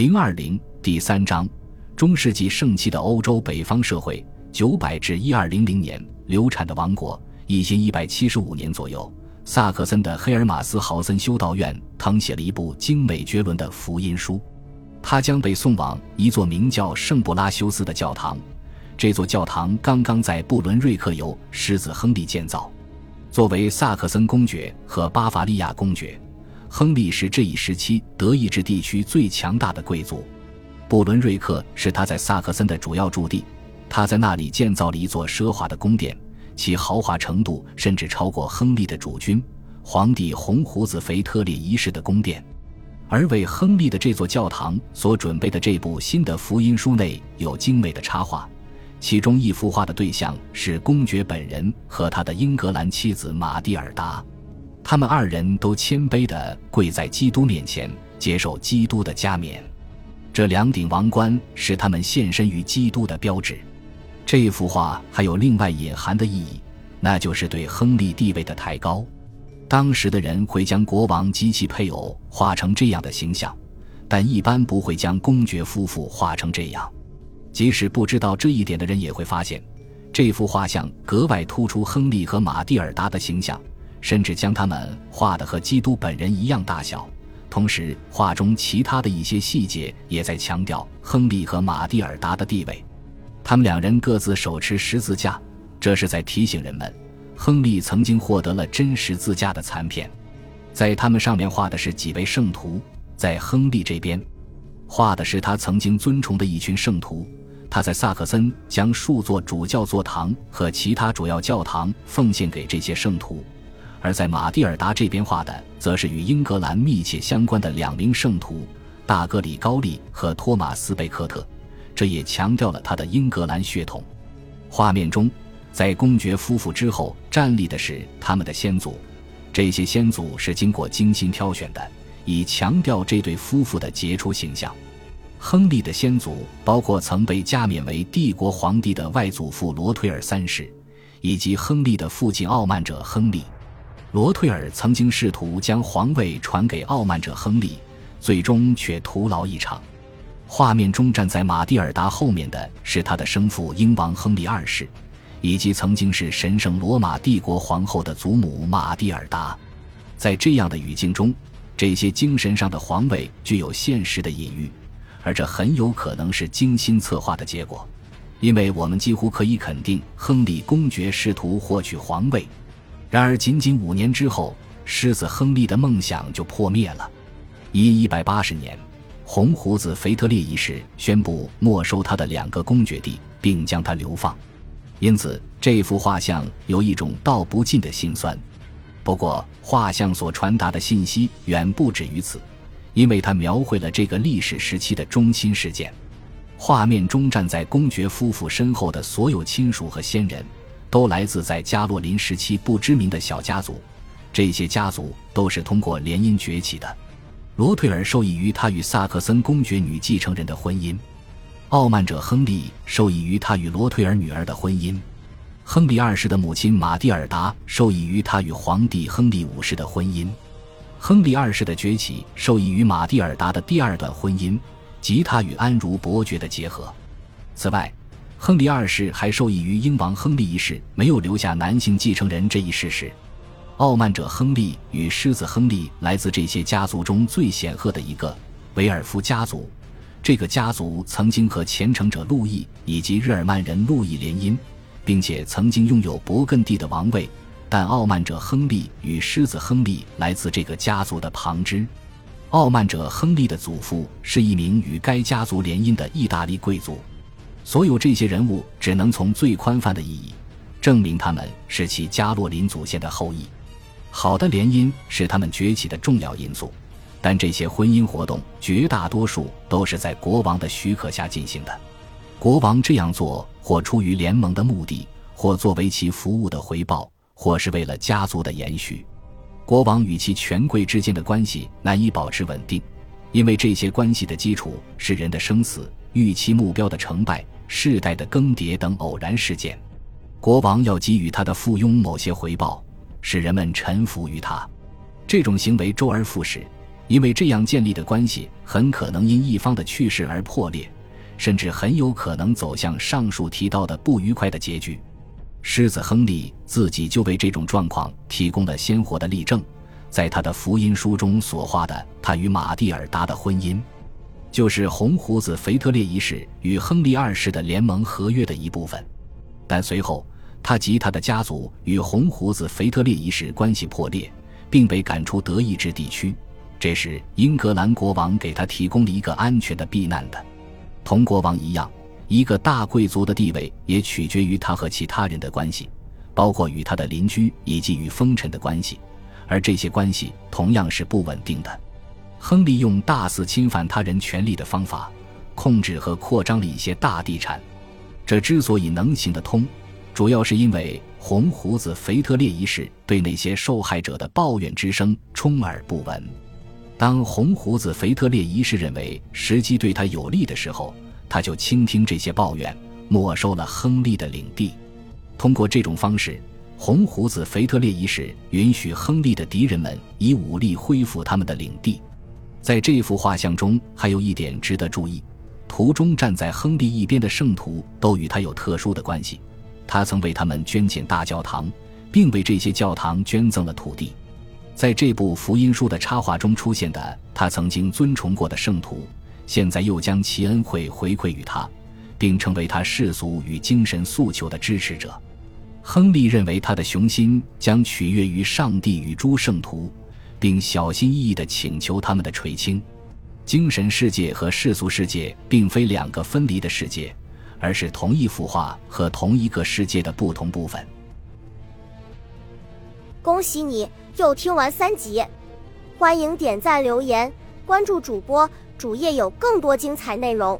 零二零第三章，中世纪盛期的欧洲北方社会，九百至一二零零年流产的王国，一千一百七十五年左右，萨克森的黑尔马斯豪森修道院誊写了一部精美绝伦的福音书，他将被送往一座名叫圣布拉修斯的教堂。这座教堂刚刚在布伦瑞克由狮子亨利建造，作为萨克森公爵和巴伐利亚公爵。亨利是这一时期德意志地区最强大的贵族，布伦瑞克是他在萨克森的主要驻地。他在那里建造了一座奢华的宫殿，其豪华程度甚至超过亨利的主君皇帝红胡子腓特烈一世的宫殿。而为亨利的这座教堂所准备的这部新的福音书内有精美的插画，其中一幅画的对象是公爵本人和他的英格兰妻子玛蒂尔达。他们二人都谦卑地跪在基督面前，接受基督的加冕。这两顶王冠是他们献身于基督的标志。这幅画还有另外隐含的意义，那就是对亨利地位的抬高。当时的人会将国王及其配偶画成这样的形象，但一般不会将公爵夫妇画成这样。即使不知道这一点的人也会发现，这幅画像格外突出亨利和玛蒂尔达的形象。甚至将他们画得和基督本人一样大小，同时画中其他的一些细节也在强调亨利和玛蒂尔达的地位。他们两人各自手持十字架，这是在提醒人们，亨利曾经获得了真十字架的残片。在他们上面画的是几位圣徒，在亨利这边，画的是他曾经尊崇的一群圣徒。他在萨克森将数座主教座堂和其他主要教堂奉献给这些圣徒。而在马蒂尔达这边画的，则是与英格兰密切相关的两名圣徒大格里高利和托马斯贝克特，这也强调了他的英格兰血统。画面中，在公爵夫妇之后站立的是他们的先祖，这些先祖是经过精心挑选的，以强调这对夫妇的杰出形象。亨利的先祖包括曾被加冕为帝国皇帝的外祖父罗推尔三世，以及亨利的父亲傲慢者亨利。罗退尔曾经试图将皇位传给傲慢者亨利，最终却徒劳一场。画面中站在马蒂尔达后面的是他的生父英王亨利二世，以及曾经是神圣罗马帝国皇后的祖母玛蒂尔达。在这样的语境中，这些精神上的皇位具有现实的隐喻，而这很有可能是精心策划的结果，因为我们几乎可以肯定，亨利公爵试图获取皇位。然而，仅仅五年之后，狮子亨利的梦想就破灭了。一一百八十年，红胡子腓特烈一世宣布没收他的两个公爵地，并将他流放。因此，这幅画像有一种道不尽的心酸。不过，画像所传达的信息远不止于此，因为它描绘了这个历史时期的中心事件。画面中站在公爵夫妇身后的所有亲属和先人。都来自在加洛林时期不知名的小家族，这些家族都是通过联姻崛起的。罗退尔受益于他与萨克森公爵女继承人的婚姻，傲慢者亨利受益于他与罗退尔女儿的婚姻，亨利二世的母亲玛蒂尔达受益于他与皇帝亨利五世的婚姻，亨利二世的崛起受益于玛蒂尔达的第二段婚姻及他与安茹伯爵的结合。此外，亨利二世还受益于英王亨利一世没有留下男性继承人这一事实。傲慢者亨利与狮子亨利来自这些家族中最显赫的一个维尔夫家族。这个家族曾经和虔诚者路易以及日耳曼人路易联姻，并且曾经拥有勃艮第的王位。但傲慢者亨利与狮子亨利来自这个家族的旁支。傲慢者亨利的祖父是一名与该家族联姻的意大利贵族。所有这些人物只能从最宽泛的意义证明他们是其加洛林祖先的后裔。好的联姻是他们崛起的重要因素，但这些婚姻活动绝大多数都是在国王的许可下进行的。国王这样做，或出于联盟的目的，或作为其服务的回报，或是为了家族的延续。国王与其权贵之间的关系难以保持稳定，因为这些关系的基础是人的生死、预期目标的成败。世代的更迭等偶然事件，国王要给予他的附庸某些回报，使人们臣服于他。这种行为周而复始，因为这样建立的关系很可能因一方的去世而破裂，甚至很有可能走向上述提到的不愉快的结局。狮子亨利自己就为这种状况提供了鲜活的例证，在他的福音书中所画的他与玛蒂尔达的婚姻，就是红胡子腓特烈一世与亨利二世的联盟合约的一部分。但随后，他及他的家族与红胡子腓特烈一世关系破裂，并被赶出德意志地区。这时，英格兰国王给他提供了一个安全的避难的，同国王一样。一个大贵族的地位也取决于他和其他人的关系，包括与他的邻居以及与封臣的关系，而这些关系同样是不稳定的。亨利用大肆侵犯他人权利的方法，控制和扩张了一些大地产。这之所以能行得通，主要是因为红胡子腓特烈一世对那些受害者的抱怨之声充耳不闻。当红胡子腓特烈一世认为时机对他有利的时候，他就倾听这些抱怨，没收了亨利的领地。通过这种方式，红胡子腓特烈一世允许亨利的敌人们以武力恢复他们的领地。在这幅画像中，还有一点值得注意：图中站在亨利一边的圣徒都与他有特殊的关系。他曾为他们捐建大教堂，并为这些教堂捐赠了土地。在这部福音书的插画中出现的他曾经尊崇过的圣徒。现在又将其恩惠回馈于他，并成为他世俗与精神诉求的支持者。亨利认为他的雄心将取悦于上帝与诸圣徒，并小心翼翼地请求他们的垂青。精神世界和世俗世界并非两个分离的世界，而是同一幅画和同一个世界的不同部分。恭喜你又听完三集，欢迎点赞、留言、关注主播。主页有更多精彩内容。